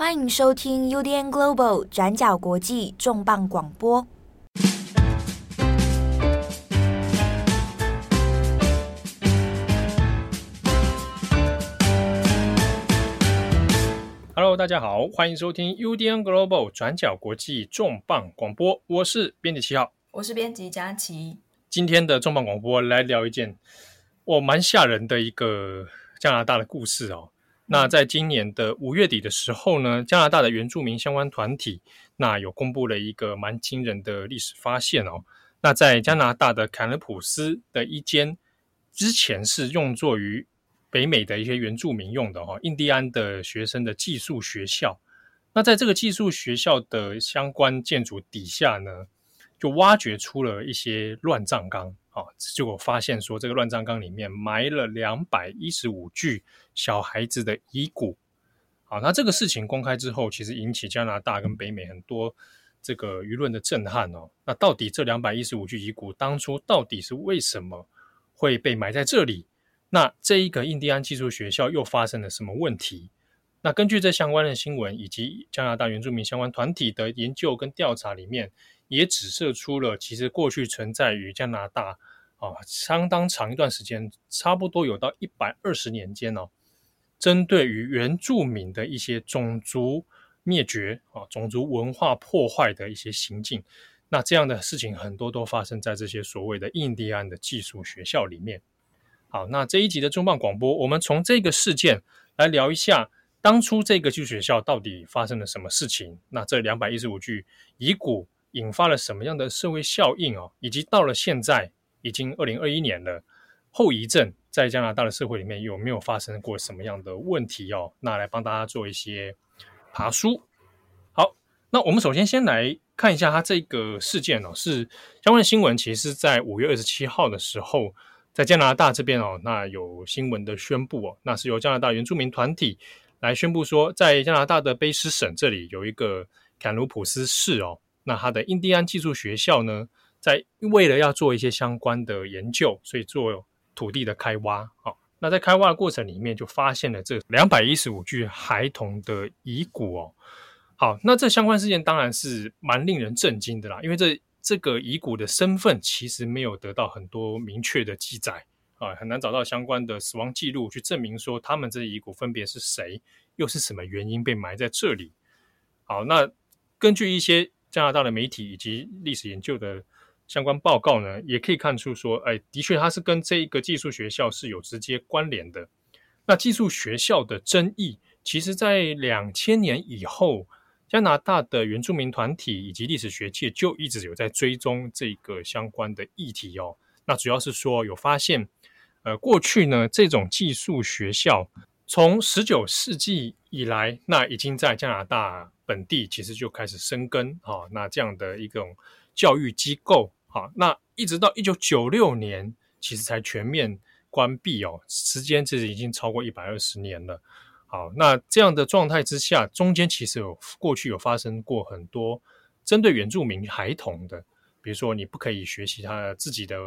欢迎收听 UDN Global 转角国际重磅广播。Hello，大家好，欢迎收听 UDN Global 转角国际重磅广播。我是编辑七号，我是编辑佳琪。今天的重磅广播来聊一件我蛮吓人的一个加拿大的故事哦。那在今年的五月底的时候呢，加拿大的原住民相关团体那有公布了一个蛮惊人的历史发现哦。那在加拿大的坎勒普斯的一间之前是用作于北美的一些原住民用的哈印第安的学生的寄宿学校。那在这个寄宿学校的相关建筑底下呢，就挖掘出了一些乱葬岗。啊，结果发现说，这个乱葬岗里面埋了两百一十五具小孩子的遗骨。好，那这个事情公开之后，其实引起加拿大跟北美很多这个舆论的震撼哦。那到底这两百一十五具遗骨当初到底是为什么会被埋在这里？那这一个印第安寄宿学校又发生了什么问题？那根据这相关的新闻以及加拿大原住民相关团体的研究跟调查里面。也指涉出了，其实过去存在于加拿大啊，相当长一段时间，差不多有到一百二十年间哦，针对于原住民的一些种族灭绝啊、种族文化破坏的一些行径，那这样的事情很多都发生在这些所谓的印第安的寄宿学校里面。好，那这一集的重磅广播，我们从这个事件来聊一下，当初这个寄宿学校到底发生了什么事情？那这两百一十五具遗骨。引发了什么样的社会效应哦？以及到了现在已经二零二一年了，后遗症在加拿大的社会里面有没有发生过什么样的问题哦？那来帮大家做一些爬梳。好，那我们首先先来看一下它这个事件哦，是相关的新闻，其实在五月二十七号的时候，在加拿大这边哦，那有新闻的宣布哦，那是由加拿大原住民团体来宣布说，在加拿大的卑诗省这里有一个坎卢普斯市哦。那他的印第安技术学校呢，在为了要做一些相关的研究，所以做土地的开挖。好，那在开挖的过程里面，就发现了这两百一十五具孩童的遗骨哦。好，那这相关事件当然是蛮令人震惊的啦，因为这这个遗骨的身份其实没有得到很多明确的记载啊，很难找到相关的死亡记录去证明说他们这遗骨分别是谁，又是什么原因被埋在这里。好，那根据一些。加拿大的媒体以及历史研究的相关报告呢，也可以看出说，哎，的确它是跟这一个寄宿学校是有直接关联的。那寄宿学校的争议，其实在两千年以后，加拿大的原住民团体以及历史学界就一直有在追踪这个相关的议题哦。那主要是说有发现，呃，过去呢这种寄宿学校从十九世纪以来，那已经在加拿大。本地其实就开始生根哈，那这样的一种教育机构哈，那一直到一九九六年，其实才全面关闭哦，时间其实已经超过一百二十年了。好，那这样的状态之下，中间其实有过去有发生过很多针对原住民孩童的，比如说你不可以学习他自己的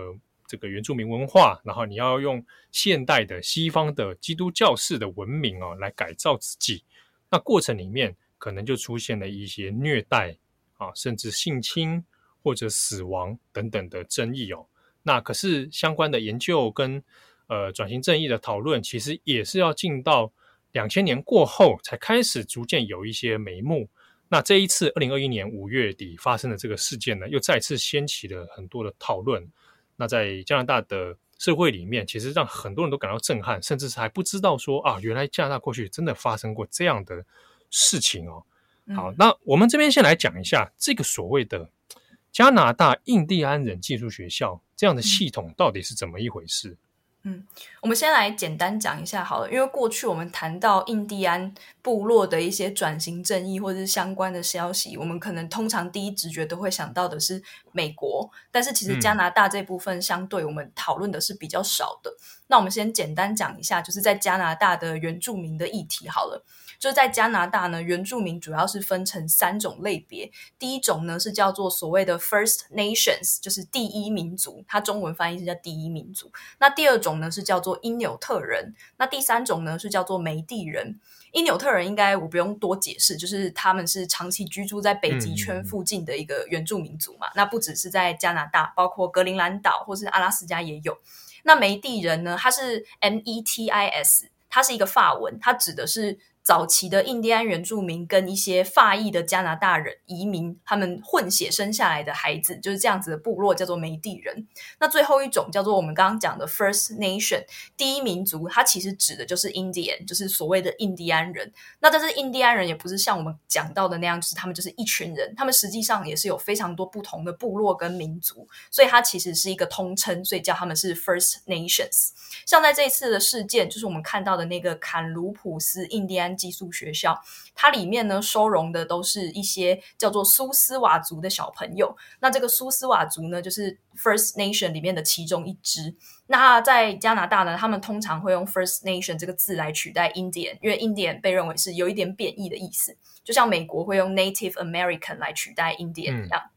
这个原住民文化，然后你要用现代的西方的基督教式的文明哦来改造自己，那过程里面。可能就出现了一些虐待啊，甚至性侵或者死亡等等的争议哦。那可是相关的研究跟呃转型正义的讨论，其实也是要进到两千年过后才开始逐渐有一些眉目。那这一次二零二一年五月底发生的这个事件呢，又再次掀起了很多的讨论。那在加拿大的社会里面，其实让很多人都感到震撼，甚至是还不知道说啊，原来加拿大过去真的发生过这样的。事情哦，好，那我们这边先来讲一下这个所谓的加拿大印第安人寄宿学校这样的系统到底是怎么一回事？嗯，我们先来简单讲一下好了，因为过去我们谈到印第安部落的一些转型正义或者是相关的消息，我们可能通常第一直觉都会想到的是美国，但是其实加拿大这部分相对我们讨论的是比较少的。嗯。那我们先简单讲一下，就是在加拿大的原住民的议题好了。就在加拿大呢，原住民主要是分成三种类别。第一种呢是叫做所谓的 First Nations，就是第一民族，它中文翻译是叫第一民族。那第二种种呢是叫做因纽特人，那第三种呢是叫做梅地人。因纽特人应该我不用多解释，就是他们是长期居住在北极圈附近的一个原住民族嘛。嗯、那不只是在加拿大，包括格陵兰岛或是阿拉斯加也有。那梅地人呢，它是 M E T I S，它是一个法文，它指的是。早期的印第安原住民跟一些法裔的加拿大人移民，他们混血生下来的孩子就是这样子的部落，叫做梅地人。那最后一种叫做我们刚刚讲的 First Nation 第一民族，它其实指的就是 Indian，就是所谓的印第安人。那但是印第安人也不是像我们讲到的那样，就是他们就是一群人，他们实际上也是有非常多不同的部落跟民族，所以它其实是一个通称，所以叫他们是 First Nations。像在这一次的事件，就是我们看到的那个坎卢普斯印第安寄宿学校，它里面呢收容的都是一些叫做苏斯瓦族的小朋友。那这个苏斯瓦族呢，就是 First Nation 里面的其中一支。那在加拿大呢，他们通常会用 First Nation 这个字来取代 Indian，因为 Indian 被认为是有一点贬义的意思，就像美国会用 Native American 来取代 Indian 一样。嗯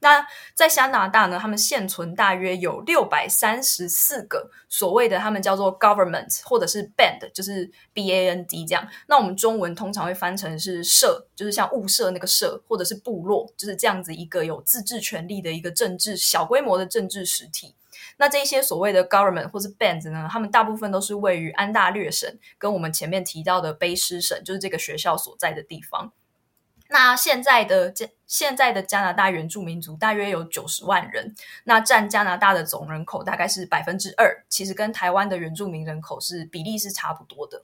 那在加拿大呢，他们现存大约有六百三十四个所谓的他们叫做 government 或者是 band，就是 B A N D 这样。那我们中文通常会翻成是社，就是像物社那个社，或者是部落，就是这样子一个有自治权利的一个政治小规模的政治实体。那这些所谓的 government 或是 bands 呢，他们大部分都是位于安大略省，跟我们前面提到的卑诗省，就是这个学校所在的地方。那现在的加现在的加拿大原住民族大约有九十万人，那占加拿大的总人口大概是百分之二，其实跟台湾的原住民人口是比例是差不多的。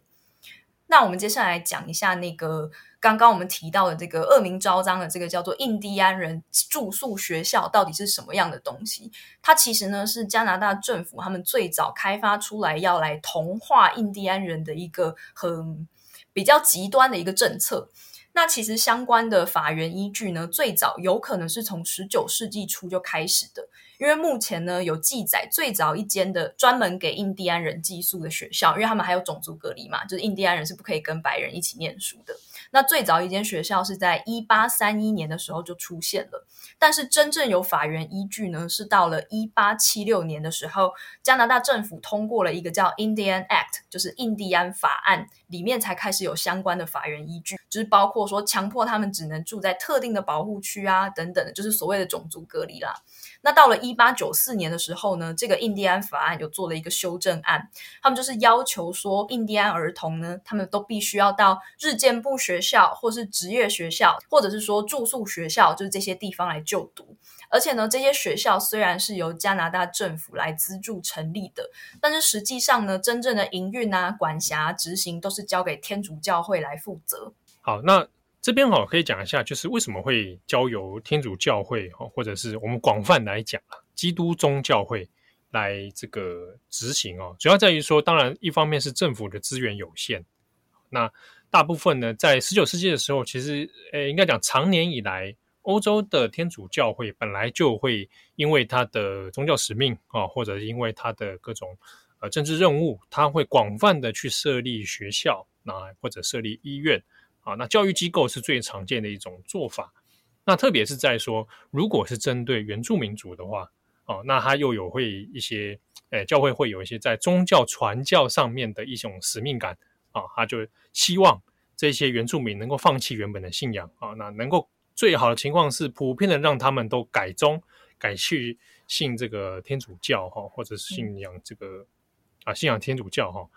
那我们接下来讲一下那个刚刚我们提到的这个恶名昭彰的这个叫做印第安人住宿学校到底是什么样的东西？它其实呢是加拿大政府他们最早开发出来要来同化印第安人的一个很比较极端的一个政策。那其实相关的法源依据呢，最早有可能是从十九世纪初就开始的，因为目前呢有记载，最早一间的专门给印第安人寄宿的学校，因为他们还有种族隔离嘛，就是印第安人是不可以跟白人一起念书的。那最早一间学校是在一八三一年的时候就出现了，但是真正有法源依据呢，是到了一八七六年的时候，加拿大政府通过了一个叫 Indian Act，就是印第安法案，里面才开始有相关的法源依据，就是包括说强迫他们只能住在特定的保护区啊等等的，就是所谓的种族隔离啦。那到了一八九四年的时候呢，这个印第安法案有做了一个修正案，他们就是要求说，印第安儿童呢，他们都必须要到日间部学校，或是职业学校，或者是说住宿学校，就是这些地方来就读。而且呢，这些学校虽然是由加拿大政府来资助成立的，但是实际上呢，真正的营运啊、管辖、执行都是交给天主教会来负责。好，那。这边哈可以讲一下，就是为什么会交由天主教会哈，或者是我们广泛来讲基督宗教会来这个执行哦。主要在于说，当然一方面是政府的资源有限，那大部分呢，在十九世纪的时候，其实诶应该讲长年以来，欧洲的天主教会本来就会因为它的宗教使命啊，或者因为它的各种呃政治任务，它会广泛的去设立学校啊，或者设立医院。啊，那教育机构是最常见的一种做法。那特别是在说，如果是针对原住民族的话，哦，那他又有会一些，诶，教会会有一些在宗教传教上面的一种使命感啊，他就希望这些原住民能够放弃原本的信仰啊，那能够最好的情况是普遍的让他们都改宗，改去信这个天主教哈，或者是信仰这个啊，信仰天主教哈。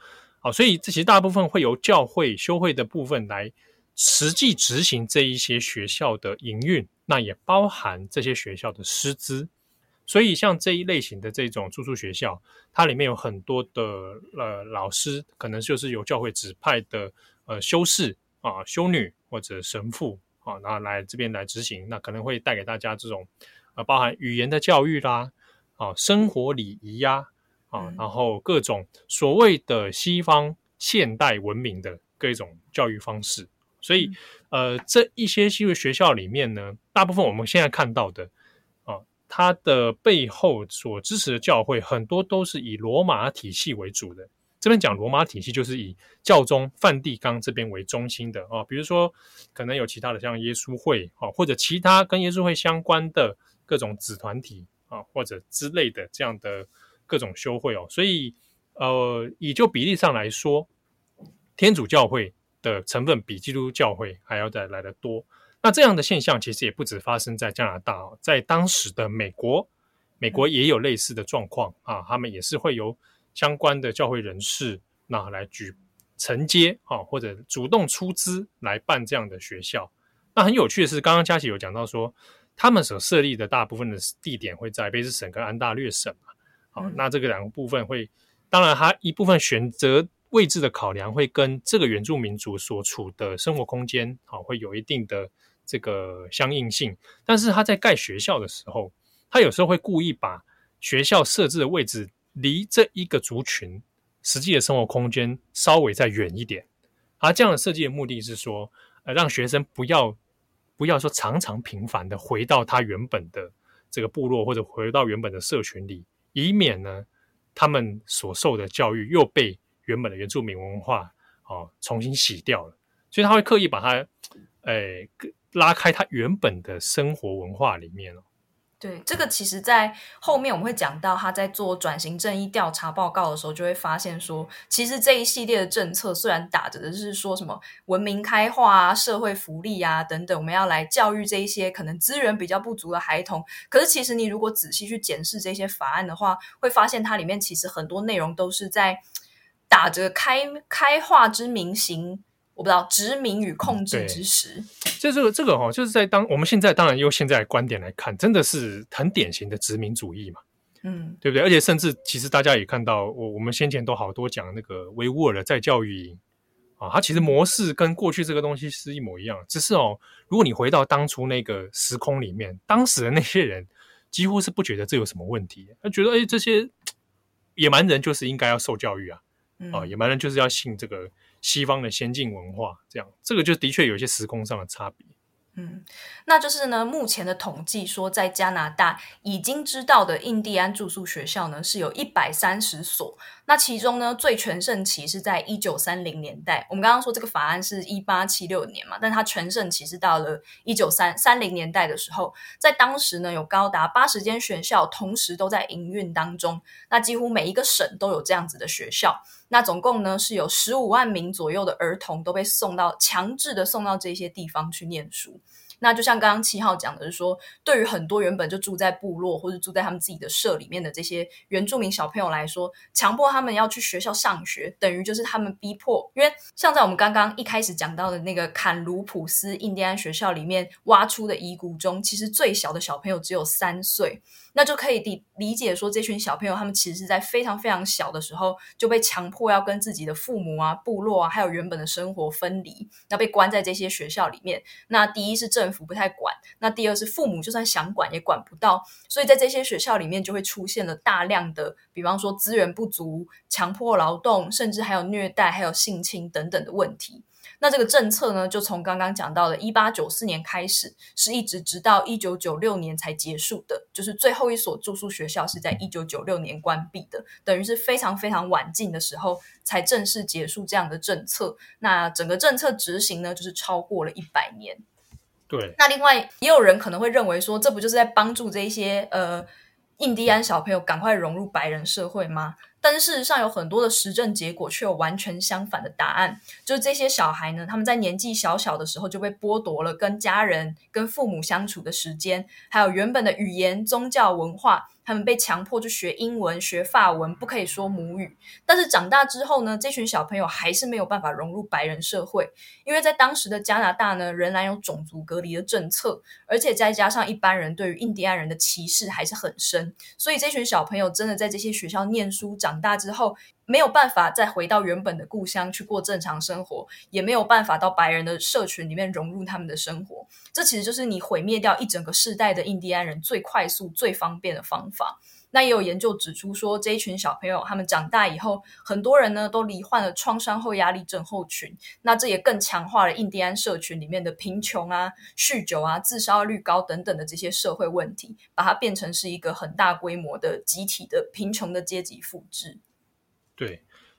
好，所以这其实大部分会由教会修会的部分来。实际执行这一些学校的营运，那也包含这些学校的师资。所以，像这一类型的这种住宿学校，它里面有很多的呃老师，可能就是由教会指派的呃修士啊、修女或者神父啊，然后来这边来执行。那可能会带给大家这种呃包含语言的教育啦，啊，生活礼仪呀，啊，然后各种所谓的西方现代文明的各种教育方式。所以，呃，这一些西方学校里面呢，大部分我们现在看到的啊，它的背后所支持的教会很多都是以罗马体系为主的。这边讲罗马体系，就是以教宗梵蒂冈这边为中心的啊。比如说，可能有其他的像耶稣会啊，或者其他跟耶稣会相关的各种子团体啊，或者之类的这样的各种修会哦。所以，呃，以就比例上来说，天主教会的成分比基督教会还要再来得多。那这样的现象其实也不止发生在加拿大，哦在当时的美国，美国也有类似的状况啊，他们也是会由相关的教会人士那来举承接啊，或者主动出资来办这样的学校。那很有趣的是，刚刚佳琪有讲到说，他们所设立的大部分的地点会在卑诗省跟安大略省嘛。好，嗯、那这个两个部分会，当然它一部分选择位置的考量会跟这个原住民族所处的生活空间好会有一定的这个相应性。但是他在盖学校的时候，他有时候会故意把学校设置的位置离这一个族群实际的生活空间稍微再远一点。而这样的设计的目的是说，呃，让学生不要不要说常常频繁的回到他原本的这个部落或者回到原本的社群里，以免呢他们所受的教育又被原本的原住民文化哦重新洗掉了。所以他会刻意把它，诶，拉开他原本的生活文化里面哦。对，这个其实，在后面我们会讲到，他在做转型正义调查报告的时候，就会发现说，其实这一系列的政策虽然打着的是说什么文明开化啊、社会福利啊等等，我们要来教育这一些可能资源比较不足的孩童，可是其实你如果仔细去检视这些法案的话，会发现它里面其实很多内容都是在打着开开化之名行。我不知道殖民与控制之时，就这个这个哈，就是在当我们现在当然用现在的观点来看，真的是很典型的殖民主义嘛，嗯，对不对？而且甚至其实大家也看到，我我们先前都好多讲那个维吾尔的再教育营啊，它其实模式跟过去这个东西是一模一样，只是哦，如果你回到当初那个时空里面，当时的那些人几乎是不觉得这有什么问题，他觉得哎，这些野蛮人就是应该要受教育啊，啊，野蛮人就是要信这个。西方的先进文化，这样这个就的确有一些时空上的差别。嗯，那就是呢，目前的统计说，在加拿大已经知道的印第安住宿学校呢，是有一百三十所。那其中呢，最全盛期是在一九三零年代。我们刚刚说这个法案是一八七六年嘛，但它全盛期是到了一九三三零年代的时候，在当时呢，有高达八十间学校同时都在营运当中。那几乎每一个省都有这样子的学校。那总共呢，是有十五万名左右的儿童都被送到强制的送到这些地方去念书。那就像刚刚七号讲的是说，对于很多原本就住在部落或者住在他们自己的社里面的这些原住民小朋友来说，强迫他们要去学校上学，等于就是他们逼迫。因为像在我们刚刚一开始讲到的那个坎卢普斯印第安学校里面挖出的遗骨中，其实最小的小朋友只有三岁。那就可以理理解说，这群小朋友他们其实是在非常非常小的时候就被强迫要跟自己的父母啊、部落啊，还有原本的生活分离，那被关在这些学校里面。那第一是政府不太管，那第二是父母就算想管也管不到，所以在这些学校里面就会出现了大量的，比方说资源不足、强迫劳动，甚至还有虐待、还有性侵等等的问题。那这个政策呢，就从刚刚讲到的1894年开始，是一直直到1996年才结束的，就是最后一所住宿学校是在1996年关闭的，等于是非常非常晚近的时候才正式结束这样的政策。那整个政策执行呢，就是超过了一百年。对。那另外也有人可能会认为说，这不就是在帮助这一些呃印第安小朋友赶快融入白人社会吗？但事实上，有很多的实证结果却有完全相反的答案。就是这些小孩呢，他们在年纪小小的时候就被剥夺了跟家人、跟父母相处的时间，还有原本的语言、宗教、文化。他们被强迫去学英文、学法文，不可以说母语。但是长大之后呢，这群小朋友还是没有办法融入白人社会，因为在当时的加拿大呢，仍然有种族隔离的政策，而且再加上一般人对于印第安人的歧视还是很深，所以这群小朋友真的在这些学校念书，长大之后，没有办法再回到原本的故乡去过正常生活，也没有办法到白人的社群里面融入他们的生活。这其实就是你毁灭掉一整个世代的印第安人最快速、最方便的方法。那也有研究指出说，这一群小朋友他们长大以后，很多人呢都罹患了创伤后压力症候群。那这也更强化了印第安社群里面的贫穷啊、酗酒啊、自杀率高等等的这些社会问题，把它变成是一个很大规模的集体的贫穷的阶级复制。对，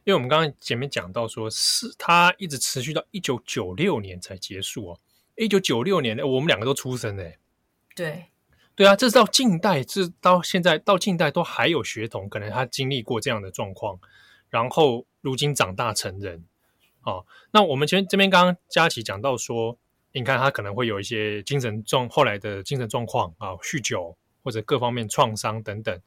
因为我们刚刚前面讲到说，是它一直持续到一九九六年才结束哦。一九九六年，我们两个都出生嘞。对，对啊，这是到近代，这到现在到近代都还有学童，可能他经历过这样的状况。然后如今长大成人。哦，那我们前这边刚刚佳琪讲到说，你看他可能会有一些精神状，后来的精神状况啊，酗酒或者各方面创伤等等，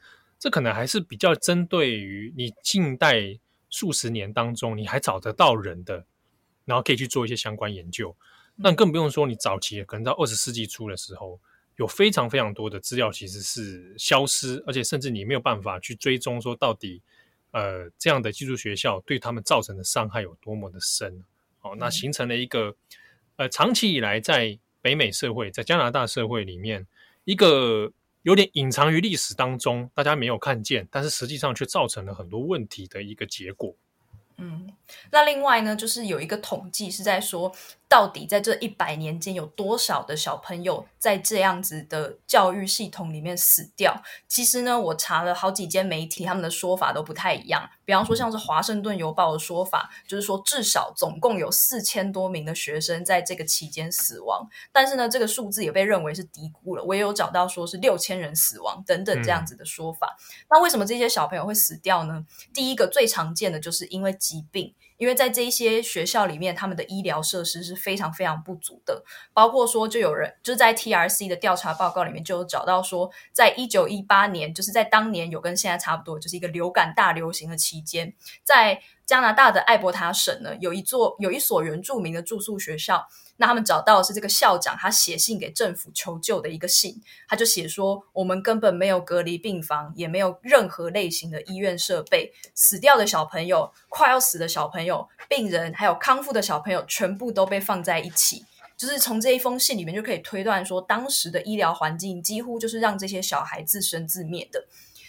这可能还是比较针对于你近代数十年当中你还找得到人的，然后可以去做一些相关研究。那更不用说你早期可能到二十世纪初的时候，有非常非常多的资料其实是消失，而且甚至你没有办法去追踪说到底。呃，这样的寄宿学校对他们造成的伤害有多么的深？哦，那形成了一个呃，长期以来在北美社会，在加拿大社会里面，一个有点隐藏于历史当中，大家没有看见，但是实际上却造成了很多问题的一个结果。嗯，那另外呢，就是有一个统计是在说，到底在这一百年间有多少的小朋友在这样子的教育系统里面死掉？其实呢，我查了好几间媒体，他们的说法都不太一样。比方说，像是华盛顿邮报的说法，就是说至少总共有四千多名的学生在这个期间死亡。但是呢，这个数字也被认为是低估了。我也有找到说是六千人死亡等等这样子的说法。嗯。那为什么这些小朋友会死掉呢？第一个最常见的就是因为疾病。因为在这一些学校里面，他们的医疗设施是非常非常不足的，包括说，就有人就是在 TRC 的调查报告里面就有找到说，在一九一八年，就是在当年有跟现在差不多，就是一个流感大流行的期间，在加拿大的艾伯塔省呢，有一座有一所原住民的住宿学校。那他们找到的是这个校长，他写信给政府求救的一个信，他就写说：我们根本没有隔离病房，也没有任何类型的医院设备，死掉的小朋友、快要死的小朋友、病人还有康复的小朋友，全部都被放在一起。就是从这一封信里面就可以推断说，当时的医疗环境几乎就是让这些小孩自生自灭的。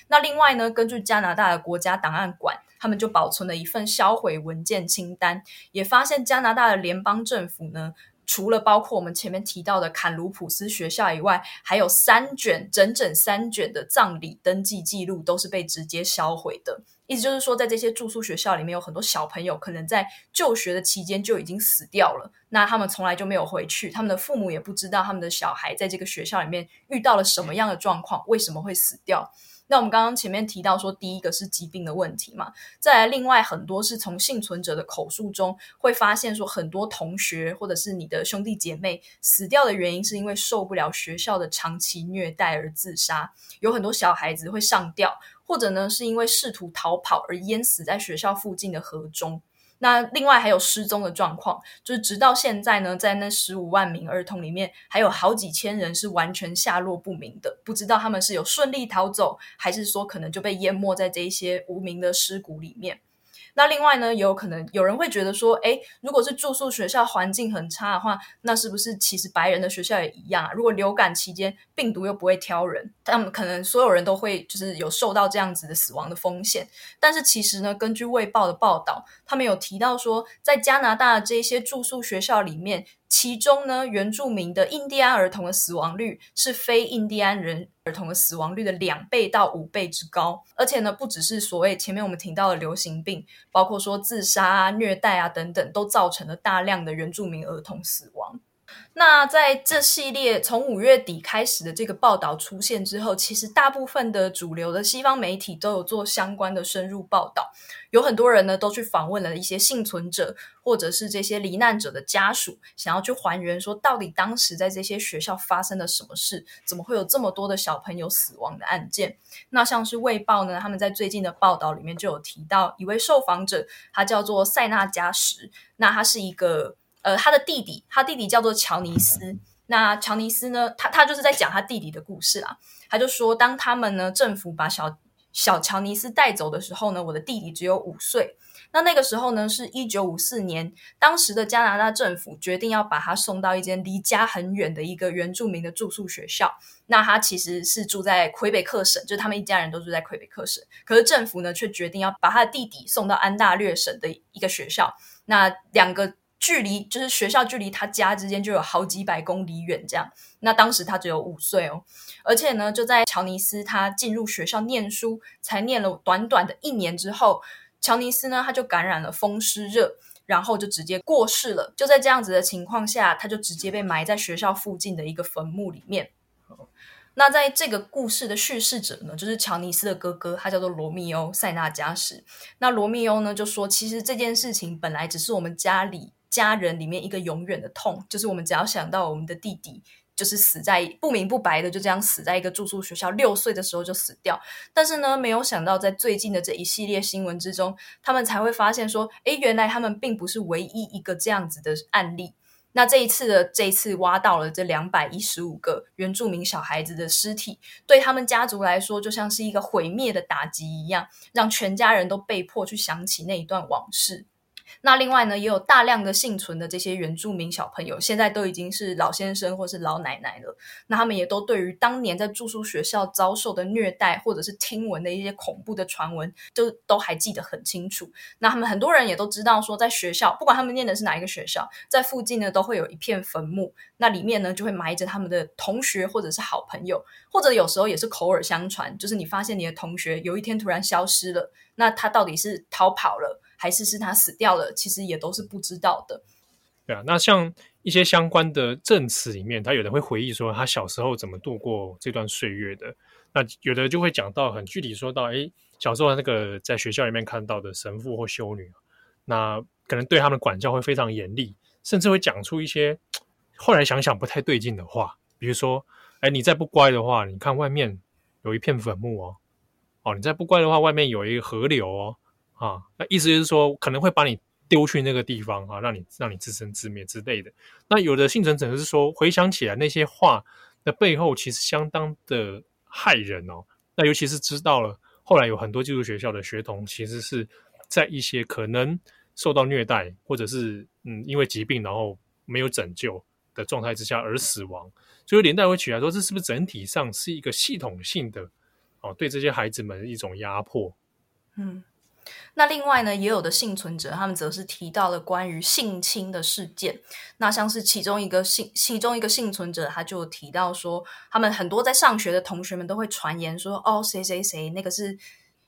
那另外呢，根据加拿大的国家档案馆，他们就保存了一份销毁文件清单，也发现加拿大的联邦政府呢。除了包括我们前面提到的坎卢普斯学校以外，还有三卷整整三卷的葬礼登记记录都是被直接销毁的。意思就是说，在这些住宿学校里面，有很多小朋友可能在就学的期间就已经死掉了，那他们从来就没有回去，他们的父母也不知道他们的小孩在这个学校里面遇到了什么样的状况，为什么会死掉。那我们刚刚前面提到说，第一个是疾病的问题嘛，再来另外很多是从幸存者的口述中会发现说，很多同学或者是你的兄弟姐妹死掉的原因是因为受不了学校的长期虐待而自杀，有很多小孩子会上吊，或者呢是因为试图逃跑而淹死在学校附近的河中。那另外还有失踪的状况，就是直到现在呢，在那十五万名儿童里面，还有好几千人是完全下落不明的，不知道他们是有顺利逃走，还是说可能就被淹没在这一些无名的尸骨里面。那另外呢，也有可能有人会觉得说，诶，如果是住宿学校环境很差的话，那是不是其实白人的学校也一样啊？如果流感期间病毒又不会挑人，他们可能所有人都会就是有受到这样子的死亡的风险。但是其实呢，根据《卫报》的报道，他们有提到说，在加拿大这些住宿学校里面。其中呢，原住民的印第安儿童的死亡率是非印第安人儿童的死亡率的两倍到五倍之高，而且呢，不只是所谓前面我们提到的流行病，包括说自杀啊、虐待啊等等，都造成了大量的原住民儿童死亡。那在这系列从五月底开始的这个报道出现之后，其实大部分的主流的西方媒体都有做相关的深入报道，有很多人呢都去访问了一些幸存者或者是这些罹难者的家属，想要去还原说到底当时在这些学校发生了什么事，怎么会有这么多的小朋友死亡的案件？那像是《卫报》呢，他们在最近的报道里面就有提到一位受访者，他叫做塞纳加什，那他是一个。呃，他的弟弟，他弟弟叫做乔尼斯。那乔尼斯呢，他他就是在讲他弟弟的故事啦。他就说，当他们呢，政府把小小乔尼斯带走的时候呢，我的弟弟只有五岁。那那个时候呢，是一九五四年，当时的加拿大政府决定要把他送到一间离家很远的一个原住民的住宿学校。那他其实是住在魁北克省，就是他们一家人都住在魁北克省。可是政府呢，却决定要把他的弟弟送到安大略省的一个学校。那两个。距离就是学校距离他家之间就有好几百公里远，这样。那当时他只有五岁哦，而且呢，就在乔尼斯他进入学校念书，才念了短短的一年之后，乔尼斯呢他就感染了风湿热，然后就直接过世了。就在这样子的情况下，他就直接被埋在学校附近的一个坟墓里面。那在这个故事的叙事者呢，就是乔尼斯的哥哥，他叫做罗密欧·塞纳加什。那罗密欧呢就说，其实这件事情本来只是我们家里家人里面一个永远的痛，就是我们只要想到我们的弟弟。就是死在不明不白的，就这样死在一个住宿学校，六岁的时候就死掉。但是呢，没有想到在最近的这一系列新闻之中，他们才会发现说，诶，原来他们并不是唯一一个这样子的案例。那这一次的这一次挖到了这两百一十五个原住民小孩子的尸体，对他们家族来说，就像是一个毁灭的打击一样，让全家人都被迫去想起那一段往事。那另外呢，也有大量的幸存的这些原住民小朋友，现在都已经是老先生或是老奶奶了。那他们也都对于当年在住宿学校遭受的虐待，或者是听闻的一些恐怖的传闻，就都还记得很清楚。那他们很多人也都知道，说在学校，不管他们念的是哪一个学校，在附近呢都会有一片坟墓，那里面呢就会埋着他们的同学或者是好朋友，或者有时候也是口耳相传，就是你发现你的同学有一天突然消失了，那他到底是逃跑了，还是是他死掉了，其实也都是不知道的。对啊，那像一些相关的证词里面，他有人会回忆说他小时候怎么度过这段岁月的。那有的就会讲到很具体，说到诶，小时候那个在学校里面看到的神父或修女，那可能对他们管教会非常严厉，甚至会讲出一些后来想想不太对劲的话，比如说，诶，你再不乖的话，你看外面有一片坟墓哦，哦，你再不乖的话，外面有一个河流哦。啊，那意思就是说，可能会把你丢去那个地方啊，让你让你自生自灭之类的。那有的幸存者是说，回想起来那些话的背后，其实相当的害人哦。那尤其是知道了后来有很多寄宿学校的学童，其实是在一些可能受到虐待，或者是嗯因为疾病然后没有拯救的状态之下而死亡。所以连带回起来说，这是不是整体上是一个系统性的哦，对这些孩子们一种压迫？嗯。那另外呢，也有的幸存者，他们则是提到了关于性侵的事件。那像是其中一个幸，其中一个幸存者，他就提到说，他们很多在上学的同学们都会传言说，哦，谁谁谁，那个是。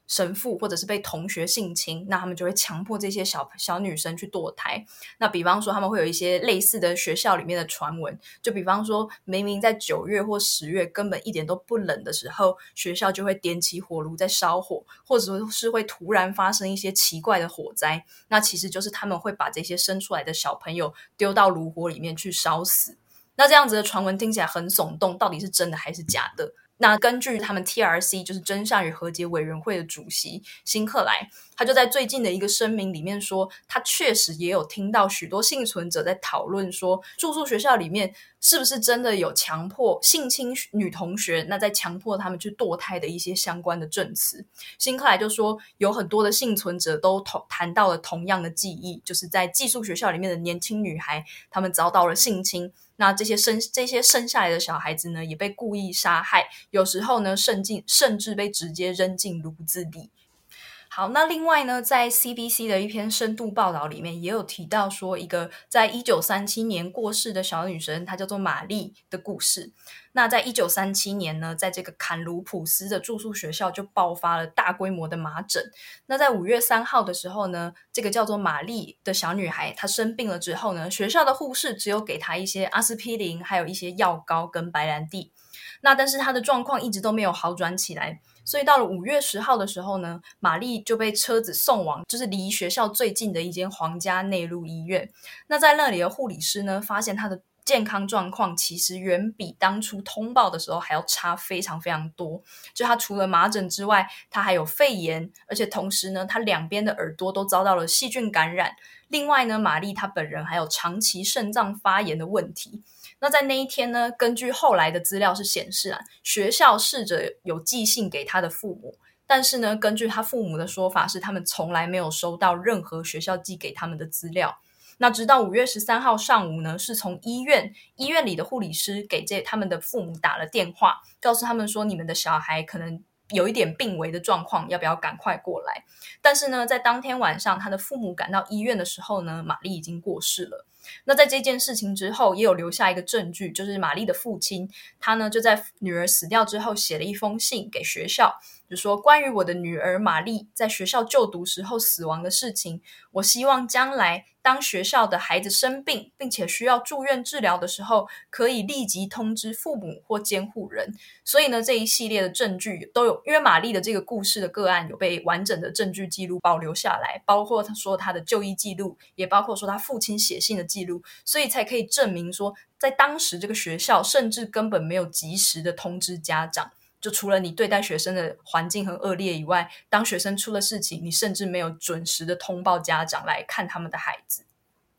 神父或者是被同学性侵，那他们就会强迫这些小小女生去堕胎。那比方说，他们会有一些类似的学校里面的传闻，就比方说，明明在九月或十月根本一点都不冷的时候，学校就会点起火炉在烧火，或者说是会突然发生一些奇怪的火灾。那其实就是他们会把这些生出来的小朋友丢到炉火里面去烧死。那这样子的传闻听起来很耸动，到底是真的还是假的？那根据他们 TRC，就是真相与和解委员会的主席辛克莱，他就在最近的一个声明里面说，他确实也有听到许多幸存者在讨论说，住宿学校里面是不是真的有强迫性侵女同学，那在强迫他们去堕胎的一些相关的证词。辛克莱就说，有很多的幸存者都同谈到了同样的记忆，就是在寄宿学校里面的年轻女孩，他们遭到了性侵。那这些生这些生下来的小孩子呢，也被故意杀害，有时候呢，甚至甚至被直接扔进炉子里。好，那另外呢，在 CBC 的一篇深度报道里面，也有提到说，一个在一九三七年过世的小女生，她叫做玛丽的故事。那在一九三七年呢，在这个坎卢普斯的住宿学校就爆发了大规模的麻疹。那在五月三号的时候呢，这个叫做玛丽的小女孩，她生病了之后呢，学校的护士只有给她一些阿司匹林，还有一些药膏跟白兰地。那但是她的状况一直都没有好转起来。所以到了五月十号的时候呢，玛丽就被车子送往，就是离学校最近的一间皇家内陆医院。那在那里的护理师呢，发现她的健康状况其实远比当初通报的时候还要差非常非常多。就她除了麻疹之外，她还有肺炎，而且同时呢，她两边的耳朵都遭到了细菌感染。另外呢，玛丽她本人还有长期肾脏发炎的问题。那在那一天呢，根据后来的资料是显示啊，学校试着有寄信给他的父母，但是呢，根据他父母的说法是，他们从来没有收到任何学校寄给他们的资料。那直到五月十三号上午呢，是从医院医院里的护理师给这他们的父母打了电话，告诉他们说，你们的小孩可能有一点病危的状况，要不要赶快过来？但是呢，在当天晚上，他的父母赶到医院的时候呢，玛丽已经过世了。那在这件事情之后，也有留下一个证据，就是玛丽的父亲，他呢就在女儿死掉之后写了一封信给学校。就说关于我的女儿玛丽在学校就读时候死亡的事情，我希望将来当学校的孩子生病并且需要住院治疗的时候，可以立即通知父母或监护人。所以呢，这一系列的证据都有，因为玛丽的这个故事的个案有被完整的证据记录保留下来，包括他说他的就医记录，也包括说他父亲写信的记录，所以才可以证明说，在当时这个学校甚至根本没有及时的通知家长。就除了你对待学生的环境很恶劣以外，当学生出了事情，你甚至没有准时的通报家长来看他们的孩子。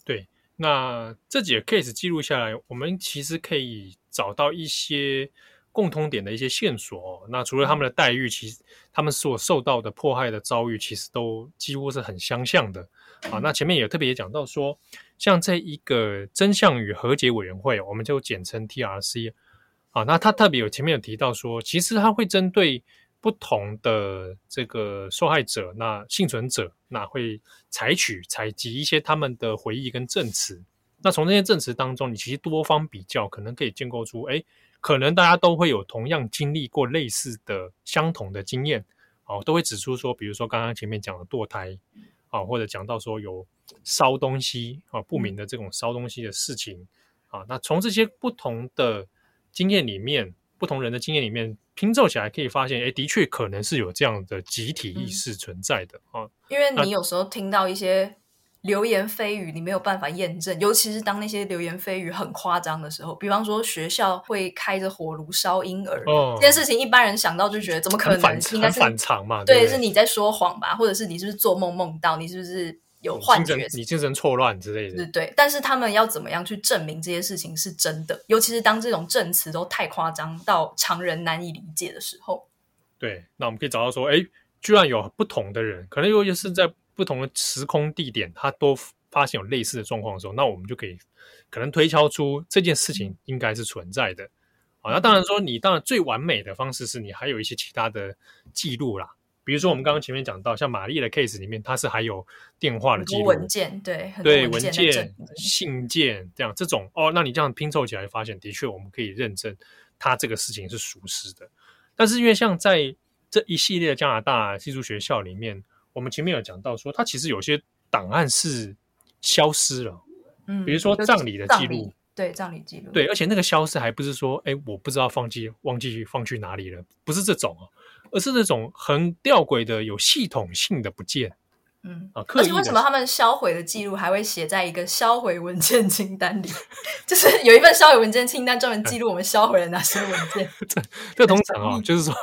对，那这几个 case 记录下来，我们其实可以找到一些共通点的一些线索。那除了他们的待遇，其实他们所受到的迫害的遭遇，其实都几乎是很相像的。啊，那前面也特别也讲到说，像这一个真相与和解委员会，我们就简称 TRC。啊，那他特别有前面有提到说，其实他会针对不同的这个受害者，那幸存者，那会采取采集一些他们的回忆跟证词。那从这些证词当中，你其实多方比较，可能可以建构出，哎，可能大家都会有同样经历过类似的相同的经验，哦，都会指出说，比如说刚刚前面讲的堕胎，啊，或者讲到说有烧东西啊，不明的这种烧东西的事情，啊，那从这些不同的。经验里面，不同人的经验里面拼凑起来，可以发现，哎，的确可能是有这样的集体意识存在的啊。嗯，因为你有时候听到一些流言蜚语，你没有办法验证，尤其是当那些流言蜚语很夸张的时候，比方说学校会开着火炉烧婴儿，哦，这件事情一般人想到就觉得怎么可能？反应该是反常嘛？对，对，是你在说谎吧？或者是你是不是做梦梦到？你是不是？有幻觉，你精神错乱之类的，对对。但是他们要怎么样去证明这些事情是真的？尤其是当这种证词都太夸张到常人难以理解的时候。对，那我们可以找到说，哎，居然有不同的人，可能尤其是在不同的时空地点，他都发现有类似的状况的时候，那我们就可以可能推敲出这件事情应该是存在的。好，那当然说，你当然最完美的方式是你还有一些其他的记录啦。比如说，我们刚刚前面讲到，像玛丽的 case 里面，它是还有电话的记录、文件，对对，文件、信件这样这种哦，那你这样拼凑起来，发现的确我们可以认证，它这个事情是属实的。但是因为像在这一系列的加拿大寄宿学校里面，我们前面有讲到说，它其实有些档案是消失了，嗯，比如说葬礼的记录，对葬礼记录，对，而且那个消失还不是说，哎，我不知道放弃忘记放去哪里了，不是这种哦。而是那种很吊诡的、有系统性的不见，嗯啊，而且为什么他们销毁的记录还会写在一个销毁文件清单里？就是有一份销毁文件清单专门记录我们销毁了哪些文件。这这通常啊、哦，就是说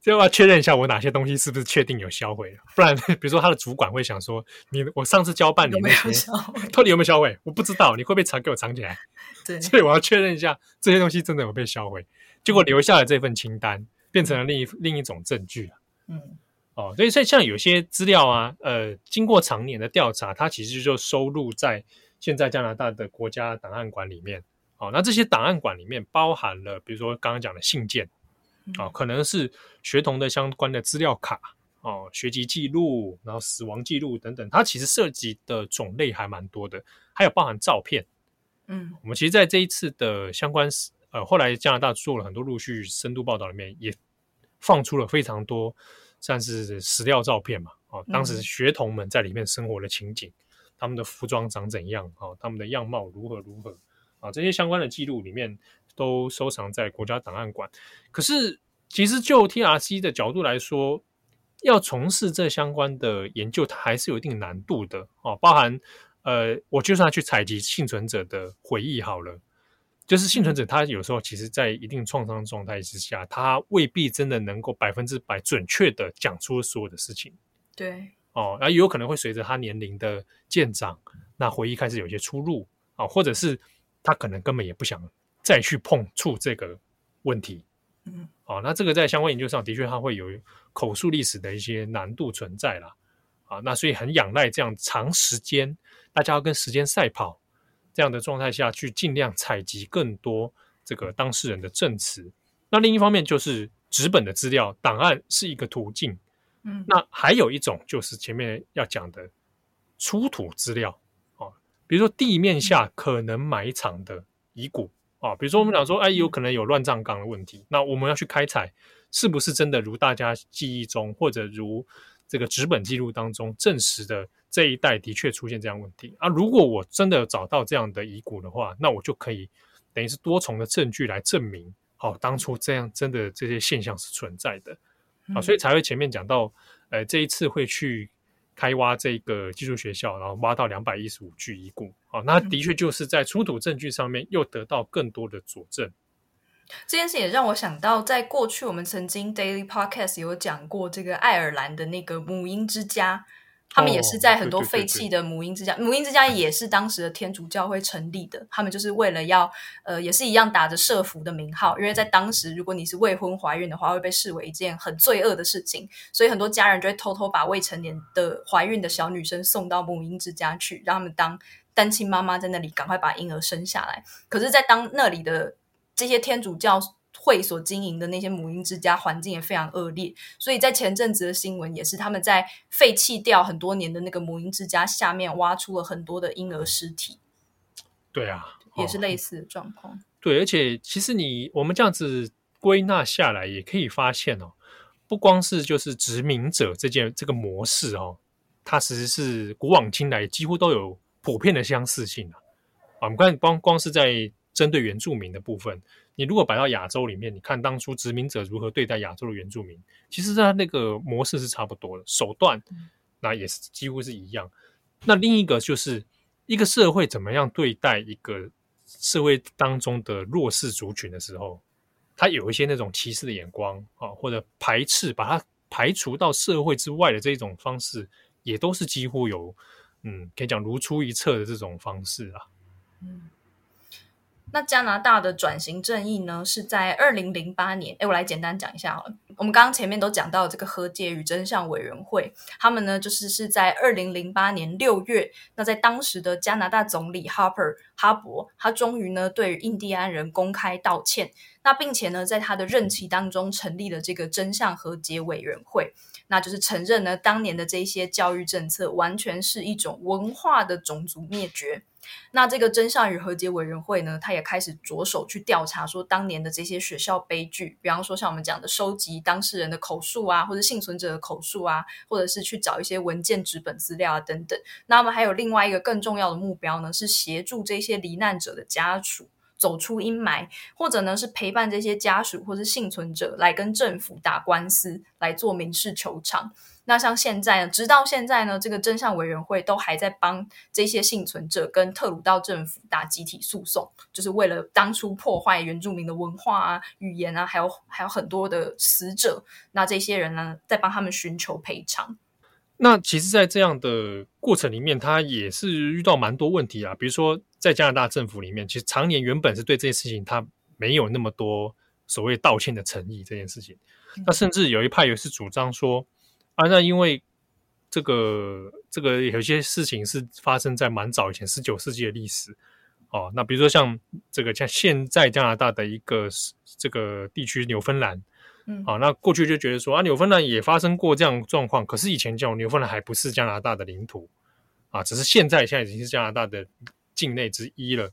就要确认一下我哪些东西是不是确定有销毁了，不然比如说他的主管会想说，你我上次交办你那些到底有没有销毁？我不知道，你会不会藏给我藏起来？对，所以我要确认一下这些东西真的有被销毁，结果留下了这份清单。变成了另一另一种证据，嗯，哦，所以所以像有些资料啊，呃，经过常年的调查，它其实就收录在现在加拿大的国家档案馆里面。哦，那这些档案馆里面包含了，比如说刚刚讲的信件，哦，可能是学童的相关的资料卡，哦，学籍记录，然后死亡记录等等，它其实涉及的种类还蛮多的，还有包含照片。嗯，我们其实在这一次的相关呃，后来加拿大做了很多陆续深度报道，里面也放出了非常多算是史料照片嘛，啊，当时学童们在里面生活的情景，嗯、他们的服装长怎样，啊，他们的样貌如何如何，啊，这些相关的记录里面都收藏在国家档案馆。可是，其实就 TRC 的角度来说，要从事这相关的研究，它还是有一定难度的，哦，包含呃，我就算去采集幸存者的回忆好了。就是幸存者，他有时候其实，在一定创伤状态之下，他未必真的能够百分之百准确的讲出所有的事情。对，哦，然后有可能会随着他年龄的渐长，那回忆开始有些出入啊，或者是他可能根本也不想再去碰触这个问题。嗯，哦，那这个在相关研究上的确，它会有口述历史的一些难度存在啦。啊，那所以很仰赖这样长时间，大家要跟时间赛跑。这样的状态下去，尽量采集更多这个当事人的证词。那另一方面，就是纸本的资料档案是一个途径。嗯，那还有一种就是前面要讲的出土资料啊，比如说地面下可能埋藏的遗骨啊，比如说我们讲说，哎，有可能有乱葬岗的问题，那我们要去开采，是不是真的如大家记忆中，或者如这个纸本记录当中证实的这一代的确出现这样问题啊？如果我真的找到这样的遗骨的话，那我就可以等于是多重的证据来证明，好，当初这样真的这些现象是存在的啊，所以才会前面讲到，呃，这一次会去。开挖这个技术学校，然后挖到两百一十五具遗骨，啊，那的确就是在出土证据上面又得到更多的佐证。这件事也让我想到，在过去我们曾经 Daily Podcast 有讲过这个爱尔兰的那个母婴之家。他们也是在很多废弃的母婴之家，母婴之家也是当时的天主教会成立的。他们就是为了要，呃，也是一样打着社福的名号，因为在当时，如果你是未婚怀孕的话，会被视为一件很罪恶的事情，所以很多家人就会偷偷把未成年的怀孕的小女生送到母婴之家去，让他们当单亲妈妈，在那里赶快把婴儿生下来。可是，在当那里的这些天主教。会所经营的那些母婴之家环境也非常恶劣，所以在前阵子的新闻也是他们在废弃掉很多年的那个母婴之家下面挖出了很多的婴儿尸体。对啊，也是类似的状况。对，而且其实你我们这样子归纳下来，也可以发现哦，不光是就是殖民者这件这个模式哦，它其实是古往今来几乎都有普遍的相似性啊。啊，我们看光光是在针对原住民的部分。你如果摆到亚洲里面，你看当初殖民者如何对待亚洲的原住民，其实他那个模式是差不多的，手段那也是几乎是一样。那另一个就是一个社会怎么样对待一个社会当中的弱势族群的时候，他有一些那种歧视的眼光啊，或者排斥，把他排除到社会之外的这种方式，也都是几乎有，嗯，可以讲如出一辙的这种方式啊，嗯。那加拿大的转型正义呢，是在二零零八年。诶，我来简单讲一下好了。我们刚刚前面都讲到这个和解与真相委员会，他们呢就是是在二零零八年六月，那在当时的加拿大总理 Harper 哈伯，他终于呢对于印第安人公开道歉。那并且呢，在他的任期当中成立了这个真相和解委员会，那就是承认呢当年的这些教育政策完全是一种文化的种族灭绝。那这个真相与和解委员会呢，他也开始着手去调查，说当年的这些学校悲剧，比方说像我们讲的收集当事人的口述啊，或者幸存者的口述啊，或者是去找一些文件、纸本资料啊等等。那我们还有另外一个更重要的目标呢，是协助这些罹难者的家属走出阴霾，或者呢是陪伴这些家属或是幸存者来跟政府打官司，来做民事求偿。那像现在呢，直到现在呢，这个真相委员会都还在帮这些幸存者跟特鲁道政府打集体诉讼，就是为了当初破坏原住民的文化啊、语言啊，还有还有很多的死者，那这些人呢，在帮他们寻求赔偿。那其实，在这样的过程里面，他也是遇到蛮多问题啊，比如说在加拿大政府里面，其实常年原本是对这件事情他没有那么多所谓道歉的诚意这件事情，那甚至有一派也是主张说。啊，那因为这个这个有些事情是发生在蛮早以前，十九世纪的历史哦。那比如说像这个像现在加拿大的一个这个地区纽芬兰，嗯，啊，那过去就觉得说啊，纽芬兰也发生过这样状况，可是以前叫纽芬兰还不是加拿大的领土啊，只是现在现在已经是加拿大的境内之一了。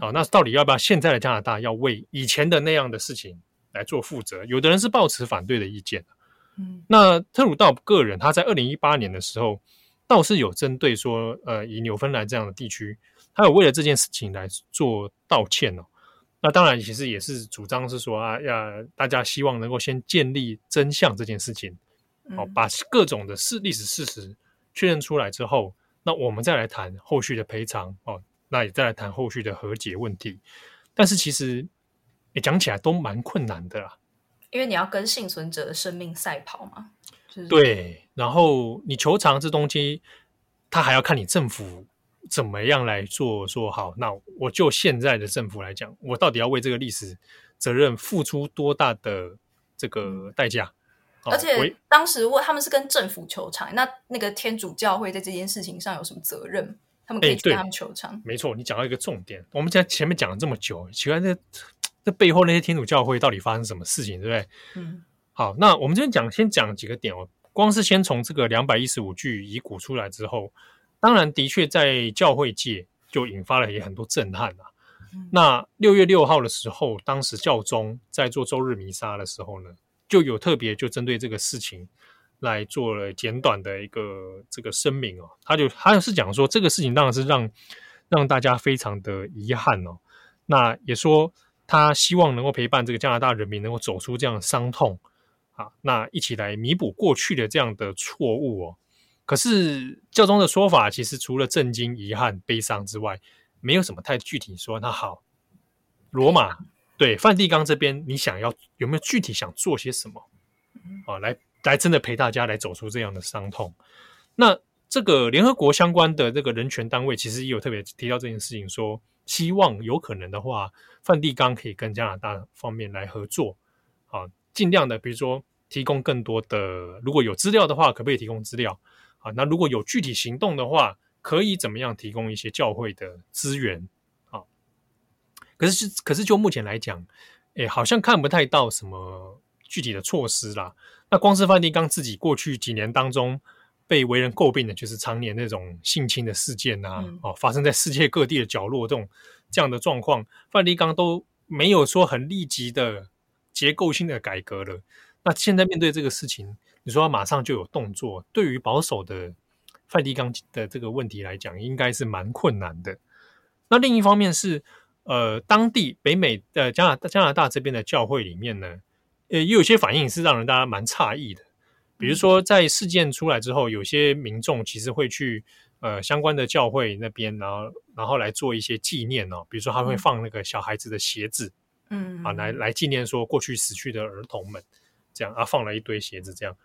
啊，那到底要不要现在的加拿大要为以前的那样的事情来做负责？有的人是抱持反对的意见。嗯，那特鲁道个人他在二零一八年的时候，倒是有针对说，呃，以纽芬兰这样的地区，他有为了这件事情来做道歉哦。那当然，其实也是主张是说啊，要大家希望能够先建立真相这件事情，哦，把各种的事历史事实确认出来之后，那我们再来谈后续的赔偿哦，那也再来谈后续的和解问题。但是其实也讲起来都蛮困难的啦。因为你要跟幸存者的生命赛跑嘛，就是，对。然后你求偿这东西，他还要看你政府怎么样来做。说好，那我就现在的政府来讲，我到底要为这个历史责任付出多大的这个代价？嗯、而且当时问他们是跟政府求偿，那那个天主教会在这件事情上有什么责任？他们可以去跟他们求偿。没错，你讲到一个重点。我们在前面讲了这么久，奇怪这。这背后那些天主教会到底发生什么事情，对不对？嗯，好，那我们这边讲，先讲几个点哦。光是先从这个两百一十五具遗骨出来之后，当然的确在教会界就引发了也很多震撼啊。嗯、那六月六号的时候，当时教宗在做周日弥撒的时候呢，就有特别就针对这个事情来做了简短的一个这个声明哦。他就他是讲说，这个事情当然是让让大家非常的遗憾哦。那也说他希望能够陪伴这个加拿大人民能够走出这样的伤痛啊，那一起来弥补过去的这样的错误哦。可是教宗的说法，其实除了震惊、遗憾、悲伤之外，没有什么太具体说。那好，罗马对梵蒂冈这边，你想要有没有具体想做些什么啊？来来，真的陪大家来走出这样的伤痛。那这个联合国相关的这个人权单位，其实也有特别提到这件事情，说希望有可能的话，梵蒂冈可以跟加拿大方面来合作啊，尽量的，比如说提供更多的，如果有资料的话，可不可以提供资料？啊，那如果有具体行动的话，可以怎么样提供一些教会的资源啊？可是，可是就目前来讲，哎，好像看不太到什么具体的措施啦。那光是梵蒂冈自己过去几年当中被为人诟病的，就是常年那种性侵的事件啊，哦、嗯，发生在世界各地的角落这种这样的状况，梵蒂冈都没有说很立即的结构性的改革了。那现在面对这个事情，你说马上就有动作，对于保守的梵蒂冈的这个问题来讲，应该是蛮困难的。那另一方面是，呃，当地北美呃加拿大加拿大这边的教会里面呢，呃，也有些反应是让人大家蛮诧异的。比如说，在事件出来之后，有些民众其实会去呃相关的教会那边，然后然后来做一些纪念哦。比如说，他会放那个小孩子的鞋子，嗯啊，来来纪念说过去死去的儿童们。这样啊，放了一堆鞋子，这样，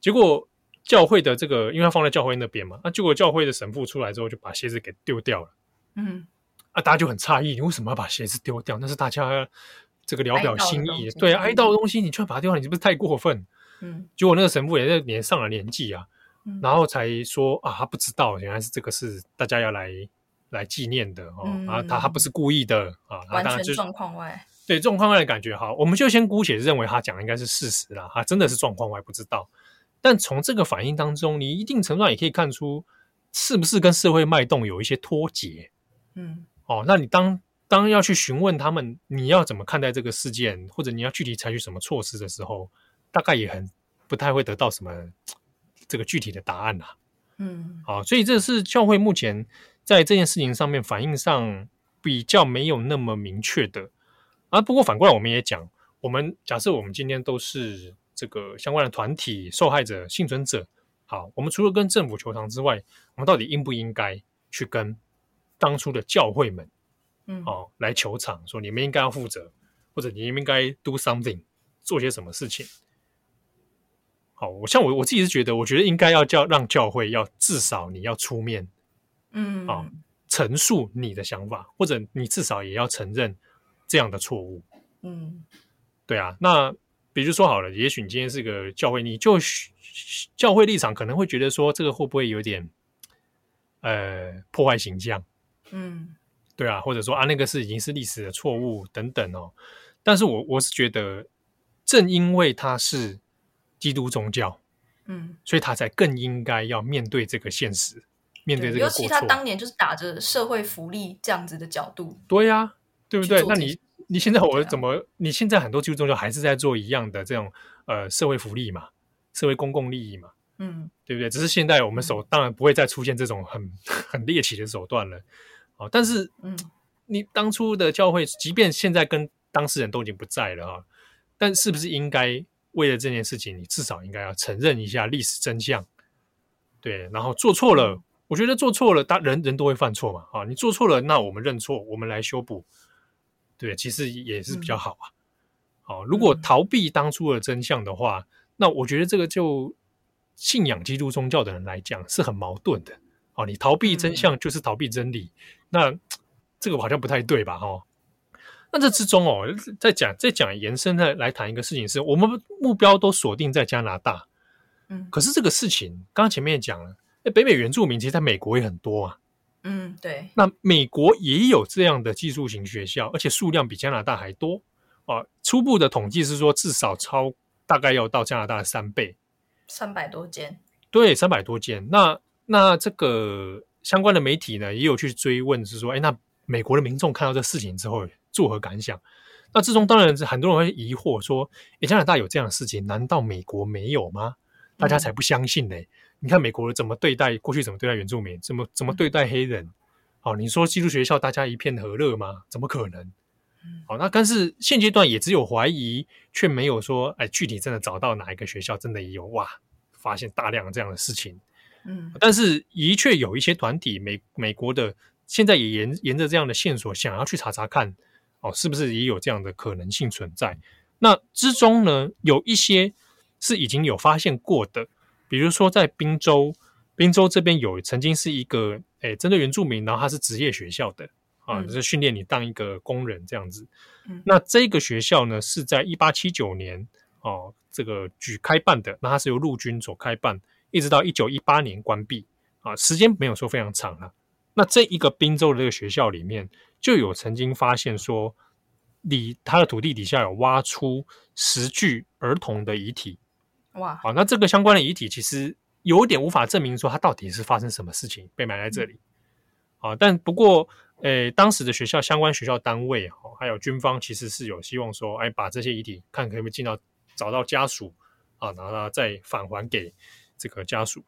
结果教会的这个，因为他放在教会那边嘛，那结果教会的神父出来之后，就把鞋子给丢掉了。嗯，啊，大家就很诧异，你为什么要把鞋子丢掉？那是大家这个聊表心意，对，哀悼的东西，你居然把它丢掉，你是不是太过分？嗯，结果那个神父也是年上了年纪啊，嗯、然后才说啊，他不知道，原来是这个是大家要来来纪念的哦，嗯、啊，他他不是故意的啊，完全状况外。对，状况外的感觉哈，我们就先姑且认为他讲的应该是事实啦，他真的是状况外不知道。但从这个反应当中，你一定程度上也可以看出，是不是跟社会脉动有一些脱节？嗯，哦，那你当当要去询问他们，你要怎么看待这个事件，或者你要具体采取什么措施的时候，大概也很不太会得到什么这个具体的答案呐。嗯，好，所以这是教会目前在这件事情上面反应上比较没有那么明确的。啊，不过反过来我们也讲，我们假设我们今天都是这个相关的团体受害者、幸存者，好，我们除了跟政府求偿之外，我们到底应不应该去跟当初的教会们，嗯，哦，来求偿，说你们应该要负责，或者你们应该 do something，做些什么事情？好，我像我我自己是觉得，我觉得应该要叫让教会要至少你要出面，嗯，啊，陈述你的想法，或者你至少也要承认。这样的错误，嗯，对啊，那比如说好了，也许你今天是个教会，你就教会立场可能会觉得说，这个会不会有点呃破坏形象？嗯，对啊，或者说啊，那个是已经是历史的错误等等哦。但是我我是觉得，正因为它是基督宗教，嗯，所以他才更应该要面对这个现实，面对这个过错。尤其他当年就是打着社会福利这样子的角度，对呀、啊。对不对？那你你现在我怎么？啊、你现在很多基督宗教还是在做一样的这种呃社会福利嘛，社会公共利益嘛，嗯，对不对？只是现在我们手、嗯、当然不会再出现这种很 很猎奇的手段了，哦，但是嗯，你当初的教会，即便现在跟当事人都已经不在了啊，但是不是应该为了这件事情，你至少应该要承认一下历史真相？对，然后做错了，嗯、我觉得做错了，当人人都会犯错嘛，啊，你做错了，那我们认错，我们来修补。对，其实也是比较好啊。好、如果逃避当初的真相的话，嗯、那我觉得这个就信仰基督宗教的人来讲是很矛盾的。哦，你逃避真相就是逃避真理，嗯、那这个好像不太对吧？哈、哦，那这之中哦，再讲再讲延伸的来谈一个事情是，是我们目标都锁定在加拿大，嗯，可是这个事情刚刚前面也讲了，北美原住民其实在美国也很多啊。嗯，对。那美国也有这样的寄宿型学校，而且数量比加拿大还多啊。初步的统计是说，至少超大概要到加拿大的三倍，三百多间。对，三百多间。那那这个相关的媒体呢，也有去追问，是说，哎，那美国的民众看到这事情之后作何感想？那之中当然是很多人会疑惑说，诶，加拿大有这样的事情，难道美国没有吗？大家才不相信呢。嗯、你看美国人怎么对待过去，怎么对待原住民，怎么怎么对待黑人？好、你说寄宿学校大家一片和乐吗？怎么可能？好、哦，那但是现阶段也只有怀疑，却没有说，哎，具体真的找到哪一个学校真的也有哇，发现大量这样的事情。嗯，但是的确有一些团体，美美国的现在也沿沿着这样的线索，想要去查查看。哦，是不是也有这样的可能性存在？那之中呢，有一些是已经有发现过的，比如说在滨州，滨州这边有曾经是一个，诶，针对原住民，然后它是职业学校的啊，就是训练你当一个工人这样子。嗯，那这个学校呢，是在一八七九年哦，这个举开办的，那它是由陆军所开办，一直到一九一八年关闭啊，时间没有说非常长啊。那这一个宾州的这个学校里面，就有曾经发现说，里他的土地底下有挖出十具儿童的遗体，哇！好，那这个相关的遗体其实有点无法证明说他到底是发生什么事情被埋在这里，啊、嗯，但不过，诶，当时的学校相关学校单位哦，还有军方其实是有希望说，哎，把这些遗体看可不可以进到找到家属啊，然后再返还给这个家属。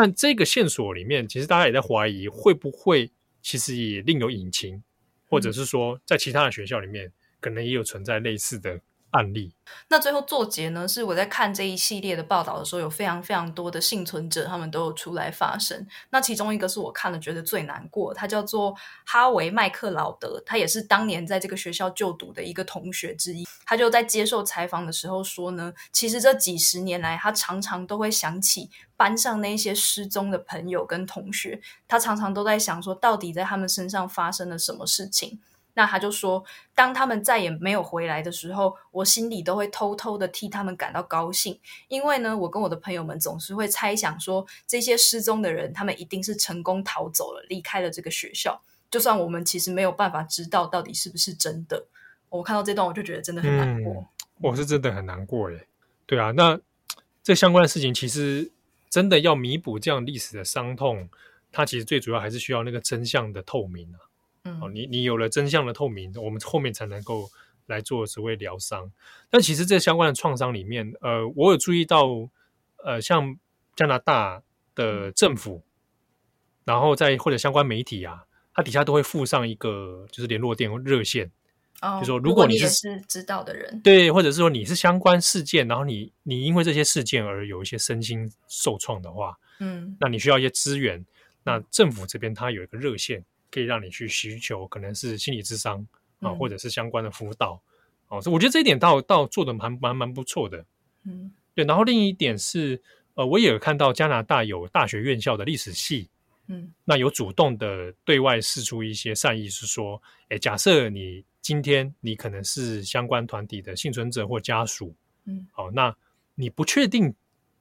但这个线索里面，其实大家也在怀疑，会不会其实也另有隐情，或者是说，在其他的学校里面，可能也有存在类似的。案例。那最后作结呢？是我在看这一系列的报道的时候，有非常非常多的幸存者，他们都有出来发声。那其中一个是我看了觉得最难过，他叫做哈维麦克劳德，他也是当年在这个学校就读的一个同学之一。他就在接受采访的时候说呢，其实这几十年来，他常常都会想起班上那些失踪的朋友跟同学，他常常都在想说，到底在他们身上发生了什么事情。那他就说，当他们再也没有回来的时候，我心里都会偷偷的替他们感到高兴，因为呢，我跟我的朋友们总是会猜想说，这些失踪的人，他们一定是成功逃走了，离开了这个学校。就算我们其实没有办法知道到底是不是真的，我看到这段我就觉得真的很难过。我是真的很难过耶。对啊，那这相关的事情，其实真的要弥补这样历史的伤痛，它其实最主要还是需要那个真相的透明啊。哦，你你有了真相的透明，我们后面才能够来做所谓疗伤。但其实这相关的创伤里面，呃，我有注意到，呃，像加拿大的政府，然后在或者相关媒体啊，它底下都会附上一个就是联络电热线，哦，就说如果你是，果你也是知道的人，对，或者是说你是相关事件，然后你你因为这些事件而有一些身心受创的话，嗯，那你需要一些资源，那政府这边它有一个热线。可以让你去寻求，可能是心理智商啊，或者是相关的辅导哦。所以我觉得这一点倒倒做的蛮蛮蛮不错的。嗯，对。然后另一点是，呃，我也有看到加拿大有大学院校的历史系，嗯，那有主动的对外释出一些善意，是说，诶，假设你今天你可能是相关团体的幸存者或家属，嗯，好，那你不确定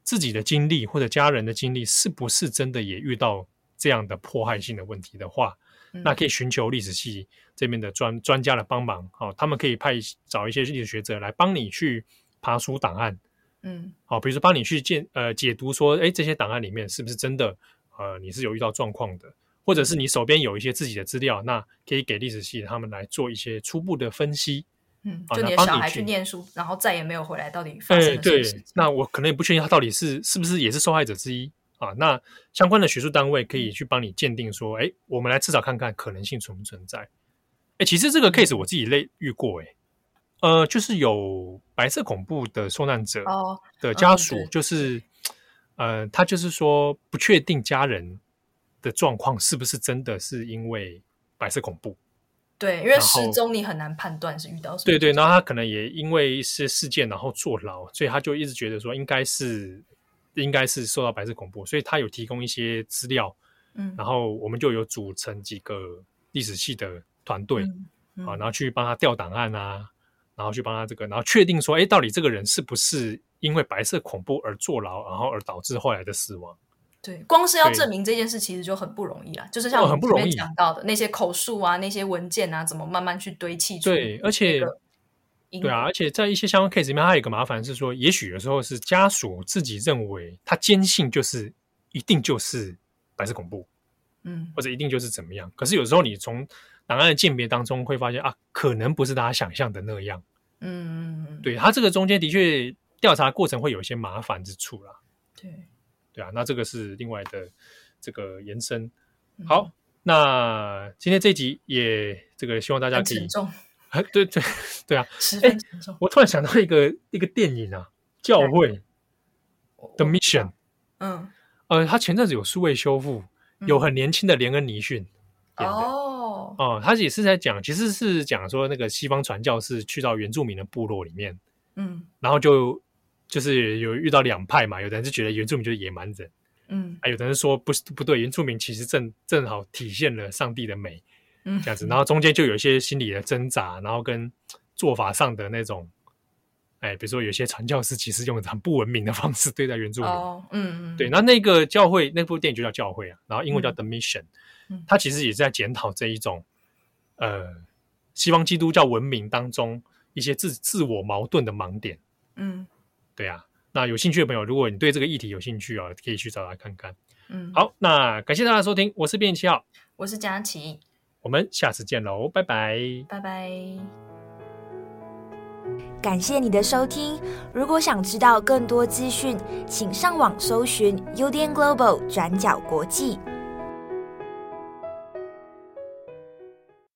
自己的经历或者家人的经历是不是真的也遇到这样的迫害性的问题的话。那可以寻求历史系这边的专专家的帮忙，好，他们可以派找一些历史学者来帮你去爬书档案，嗯，好，比如说帮你去见呃解读说，哎，这些档案里面是不是真的，呃，你是有遇到状况的，或者是你手边有一些自己的资料，那可以给历史系他们来做一些初步的分析，嗯，就你的小孩去念书，然后再也没有回来，到底发生了什么事情？对，那我可能也不确定他到底是是不是也是受害者之一。啊，那相关的学术单位可以去帮你鉴定说，哎，我们来至少看看可能性存不存在。哎，其实这个 case 我自己类遇过，哎，呃，就是有白色恐怖的受难者的家属，哦、就是，呃，他就是说不确定家人的状况是不是真的是因为白色恐怖。对，因为失踪你很难判断是遇到什么。对对，然后他可能也因为一些事件然后坐牢，所以他就一直觉得说应该是。应该是受到白色恐怖，所以他有提供一些资料，嗯，然后我们就有组成几个历史系的团队，嗯嗯、啊，然后去帮他调档案啊，然后去帮他这个，然后确定说，哎，到底这个人是不是因为白色恐怖而坐牢，然后而导致后来的死亡？对，光是要证明这件事其实就很不容易啊，就是像我们前面讲到的那些口述啊、那些文件啊，怎么慢慢去堆砌出？对，而且。对啊，而且在一些相关 case 里面，它有一个麻烦是说，也许有时候是家属自己认为他坚信就是一定就是白色恐怖，嗯，或者一定就是怎么样。可是有时候你从档案的鉴别当中会发现啊，可能不是大家想象的那样。嗯嗯嗯，对，他这个中间的确调查过程会有一些麻烦之处啦。对，对啊，那这个是另外的这个延伸。好，嗯、那今天这集也这个希望大家可以。啊，对对对啊！哎、欸，我突然想到一个一个电影啊，《教会》The Mission。嗯，呃，他前阵子有数位修复，有很年轻的连恩尼逊。哦哦，他也是在讲，其实是讲说那个西方传教士去到原住民的部落里面，嗯，然后就就是有遇到两派嘛，有的人是觉得原住民就是野蛮人，嗯，还有的人说不是不对，原住民其实正正好体现了上帝的美。这样子，然后中间就有一些心理的挣扎，然后跟做法上的那种，哎，比如说有些传教士其实用很不文明的方式对待原住民，哦、嗯嗯，对，那那个教会那部电影就叫教会啊，然后英文叫 The Mission，嗯，它其实也是在检讨这一种，呃，西方基督教文明当中一些自自我矛盾的盲点，嗯，对啊，那有兴趣的朋友，如果你对这个议题有兴趣啊，可以去找他看看，嗯，好，那感谢大家收听，我是编辑七号，我是佳琪。我们下次见喽，拜拜，拜拜。感谢你的收听。如果想知道更多资讯，请上网搜寻 UDN Global 转角国际。